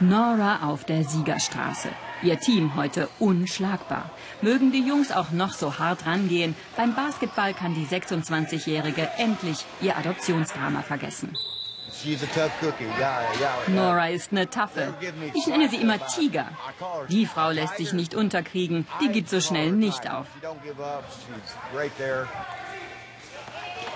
Nora auf der Siegerstraße. Ihr Team heute unschlagbar. Mögen die Jungs auch noch so hart rangehen, beim Basketball kann die 26-Jährige endlich ihr Adoptionsdrama vergessen. Nora ist eine Taffe. Ich nenne sie immer Tiger. Die Frau lässt sich nicht unterkriegen, die gibt so schnell nicht auf.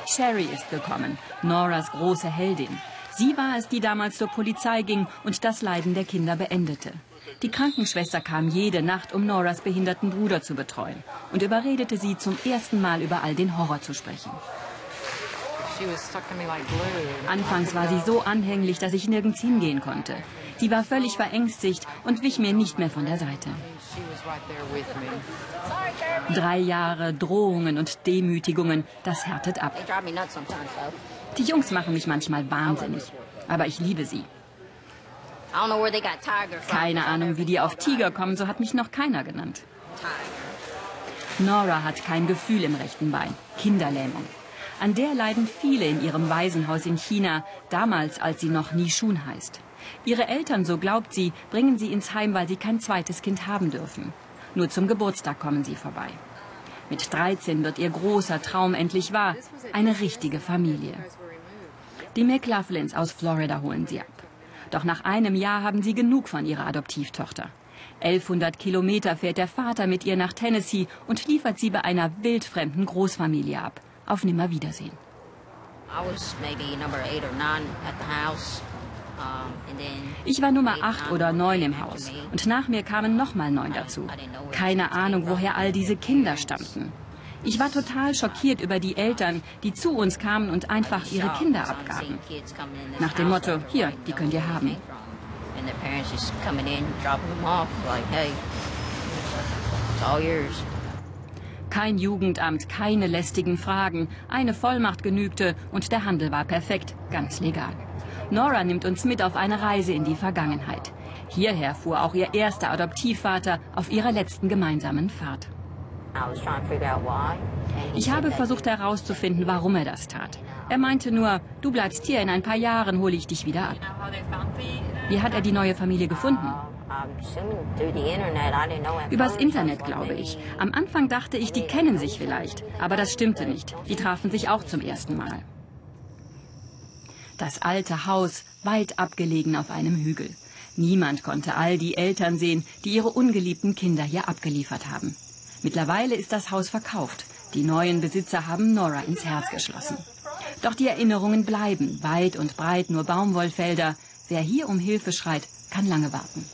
Sherry ist gekommen, Noras große Heldin. Sie war es, die damals zur Polizei ging und das Leiden der Kinder beendete. Die Krankenschwester kam jede Nacht, um Noras behinderten Bruder zu betreuen und überredete sie zum ersten Mal über all den Horror zu sprechen. Anfangs war sie so anhänglich, dass ich nirgends hingehen konnte. Sie war völlig verängstigt und wich mir nicht mehr von der Seite. Drei Jahre Drohungen und Demütigungen, das härtet ab. Die Jungs machen mich manchmal wahnsinnig, aber ich liebe sie. Keine Ahnung, wie die auf Tiger kommen, so hat mich noch keiner genannt. Nora hat kein Gefühl im rechten Bein, Kinderlähmung. An der leiden viele in ihrem Waisenhaus in China, damals als sie noch Nishun heißt. Ihre Eltern, so glaubt sie, bringen sie ins Heim, weil sie kein zweites Kind haben dürfen. Nur zum Geburtstag kommen sie vorbei. Mit 13 wird ihr großer Traum endlich wahr, eine richtige Familie. Die McLaughlins aus Florida holen sie ab. Doch nach einem Jahr haben sie genug von ihrer Adoptivtochter. 1100 Kilometer fährt der Vater mit ihr nach Tennessee und liefert sie bei einer wildfremden Großfamilie ab. Auf Nimmerwiedersehen. Ich war Nummer 8 oder 9 im Haus und nach mir kamen noch mal neun dazu. Keine Ahnung, woher all diese Kinder stammten. Ich war total schockiert über die Eltern, die zu uns kamen und einfach ihre Kinder abgaben. Nach dem Motto, hier, die könnt ihr haben. Kein Jugendamt, keine lästigen Fragen, eine Vollmacht genügte und der Handel war perfekt, ganz legal. Nora nimmt uns mit auf eine Reise in die Vergangenheit. Hierher fuhr auch ihr erster Adoptivvater auf ihrer letzten gemeinsamen Fahrt. Ich habe versucht herauszufinden, warum er das tat. Er meinte nur, du bleibst hier, in ein paar Jahren hole ich dich wieder ab. Wie hat er die neue Familie gefunden? Übers Internet, glaube ich. Am Anfang dachte ich, die kennen sich vielleicht. Aber das stimmte nicht. Die trafen sich auch zum ersten Mal. Das alte Haus, weit abgelegen auf einem Hügel. Niemand konnte all die Eltern sehen, die ihre ungeliebten Kinder hier abgeliefert haben. Mittlerweile ist das Haus verkauft. Die neuen Besitzer haben Nora ins Herz geschlossen. Doch die Erinnerungen bleiben, weit und breit nur Baumwollfelder. Wer hier um Hilfe schreit, kann lange warten.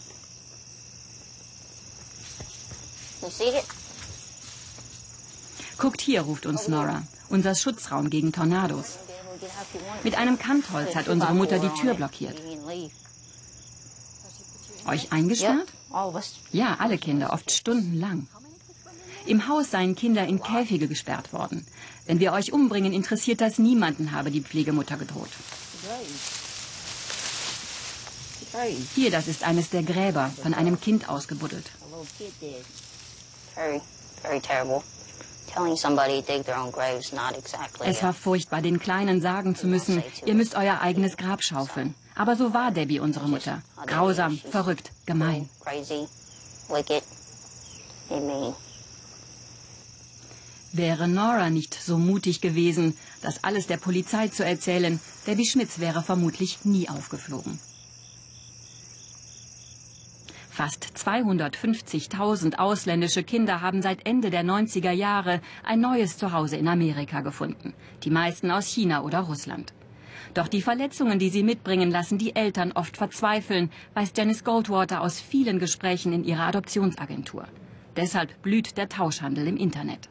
Guckt hier, ruft uns Nora. Unser Schutzraum gegen Tornados. Mit einem Kantholz hat unsere Mutter die Tür blockiert. Euch eingesperrt? Ja, alle Kinder, oft stundenlang. Im Haus seien Kinder in Käfige gesperrt worden. Wenn wir euch umbringen, interessiert das niemanden, habe die Pflegemutter gedroht. Hier, das ist eines der Gräber, von einem Kind ausgebuddelt. Es war furchtbar, den Kleinen sagen zu müssen, ihr müsst euer eigenes Grab schaufeln. Aber so war Debbie, unsere Mutter. Grausam, verrückt, gemein. Wäre Nora nicht so mutig gewesen, das alles der Polizei zu erzählen, Debbie Schmitz wäre vermutlich nie aufgeflogen. Fast 250.000 ausländische Kinder haben seit Ende der 90er Jahre ein neues Zuhause in Amerika gefunden. Die meisten aus China oder Russland. Doch die Verletzungen, die sie mitbringen, lassen die Eltern oft verzweifeln, weiß Janice Goldwater aus vielen Gesprächen in ihrer Adoptionsagentur. Deshalb blüht der Tauschhandel im Internet.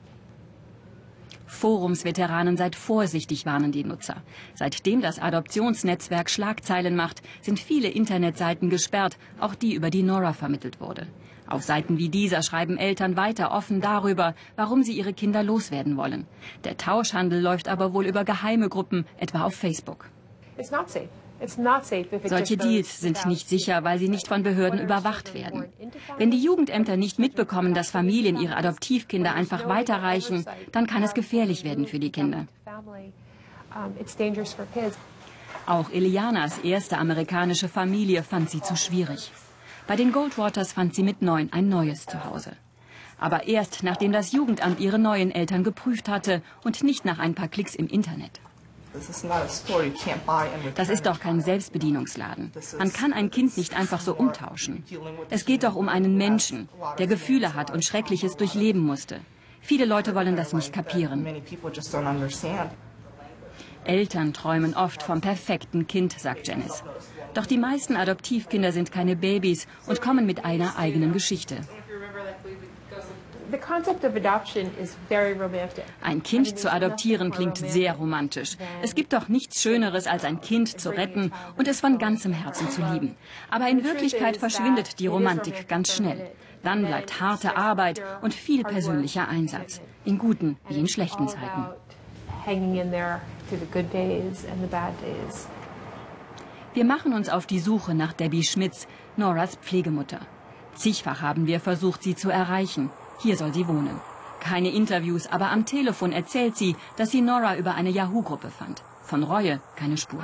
Forumsveteranen seid vorsichtig, warnen die Nutzer. Seitdem das Adoptionsnetzwerk Schlagzeilen macht, sind viele Internetseiten gesperrt, auch die, über die Nora vermittelt wurde. Auf Seiten wie dieser schreiben Eltern weiter offen darüber, warum sie ihre Kinder loswerden wollen. Der Tauschhandel läuft aber wohl über geheime Gruppen, etwa auf Facebook. It's not safe. Solche Deals sind nicht sicher, weil sie nicht von Behörden überwacht werden. Wenn die Jugendämter nicht mitbekommen, dass Familien ihre Adoptivkinder einfach weiterreichen, dann kann es gefährlich werden für die Kinder. Auch Elianas erste amerikanische Familie fand sie zu schwierig. Bei den Goldwaters fand sie mit neun ein neues Zuhause. Aber erst nachdem das Jugendamt ihre neuen Eltern geprüft hatte und nicht nach ein paar Klicks im Internet. Das ist doch kein Selbstbedienungsladen. Man kann ein Kind nicht einfach so umtauschen. Es geht doch um einen Menschen, der Gefühle hat und Schreckliches durchleben musste. Viele Leute wollen das nicht kapieren. Eltern träumen oft vom perfekten Kind, sagt Janice. Doch die meisten Adoptivkinder sind keine Babys und kommen mit einer eigenen Geschichte. Ein Kind zu adoptieren klingt sehr romantisch. Es gibt doch nichts Schöneres, als ein Kind zu retten und es von ganzem Herzen zu lieben. Aber in Wirklichkeit verschwindet die Romantik ganz schnell. Dann bleibt harte Arbeit und viel persönlicher Einsatz. In guten wie in schlechten Zeiten. Wir machen uns auf die Suche nach Debbie Schmitz, Noras Pflegemutter. Zigfach haben wir versucht, sie zu erreichen. Hier soll sie wohnen. Keine Interviews, aber am Telefon erzählt sie, dass sie Nora über eine Yahoo-Gruppe fand. Von Reue keine Spur.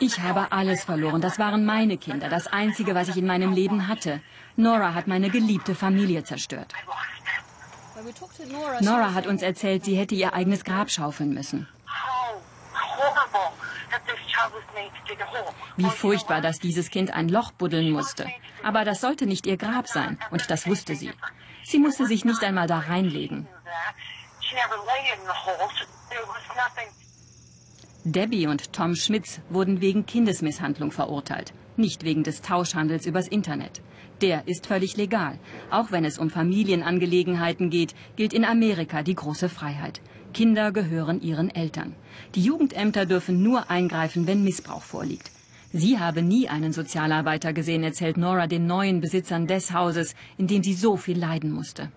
Ich habe alles verloren. Das waren meine Kinder, das Einzige, was ich in meinem Leben hatte. Nora hat meine geliebte Familie zerstört. Nora hat uns erzählt, sie hätte ihr eigenes Grab schaufeln müssen. Wie furchtbar, dass dieses Kind ein Loch buddeln musste. Aber das sollte nicht ihr Grab sein, und das wusste sie. Sie musste sich nicht einmal da reinlegen. Debbie und Tom Schmitz wurden wegen Kindesmisshandlung verurteilt, nicht wegen des Tauschhandels übers Internet. Der ist völlig legal. Auch wenn es um Familienangelegenheiten geht, gilt in Amerika die große Freiheit. Kinder gehören ihren Eltern. Die Jugendämter dürfen nur eingreifen, wenn Missbrauch vorliegt. Sie habe nie einen Sozialarbeiter gesehen, erzählt Nora den neuen Besitzern des Hauses, in dem sie so viel leiden musste.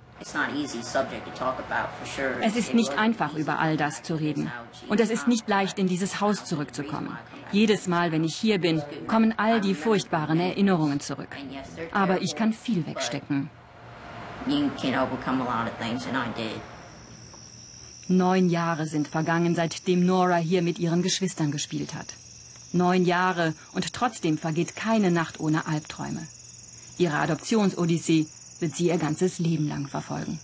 Es ist nicht einfach, über all das zu reden. Und es ist nicht leicht, in dieses Haus zurückzukommen. Jedes Mal, wenn ich hier bin, kommen all die furchtbaren Erinnerungen zurück. Aber ich kann viel wegstecken. Neun Jahre sind vergangen, seitdem Nora hier mit ihren Geschwistern gespielt hat. Neun Jahre und trotzdem vergeht keine Nacht ohne Albträume. Ihre Adoptionsodyssee wird sie ihr ganzes Leben lang verfolgen.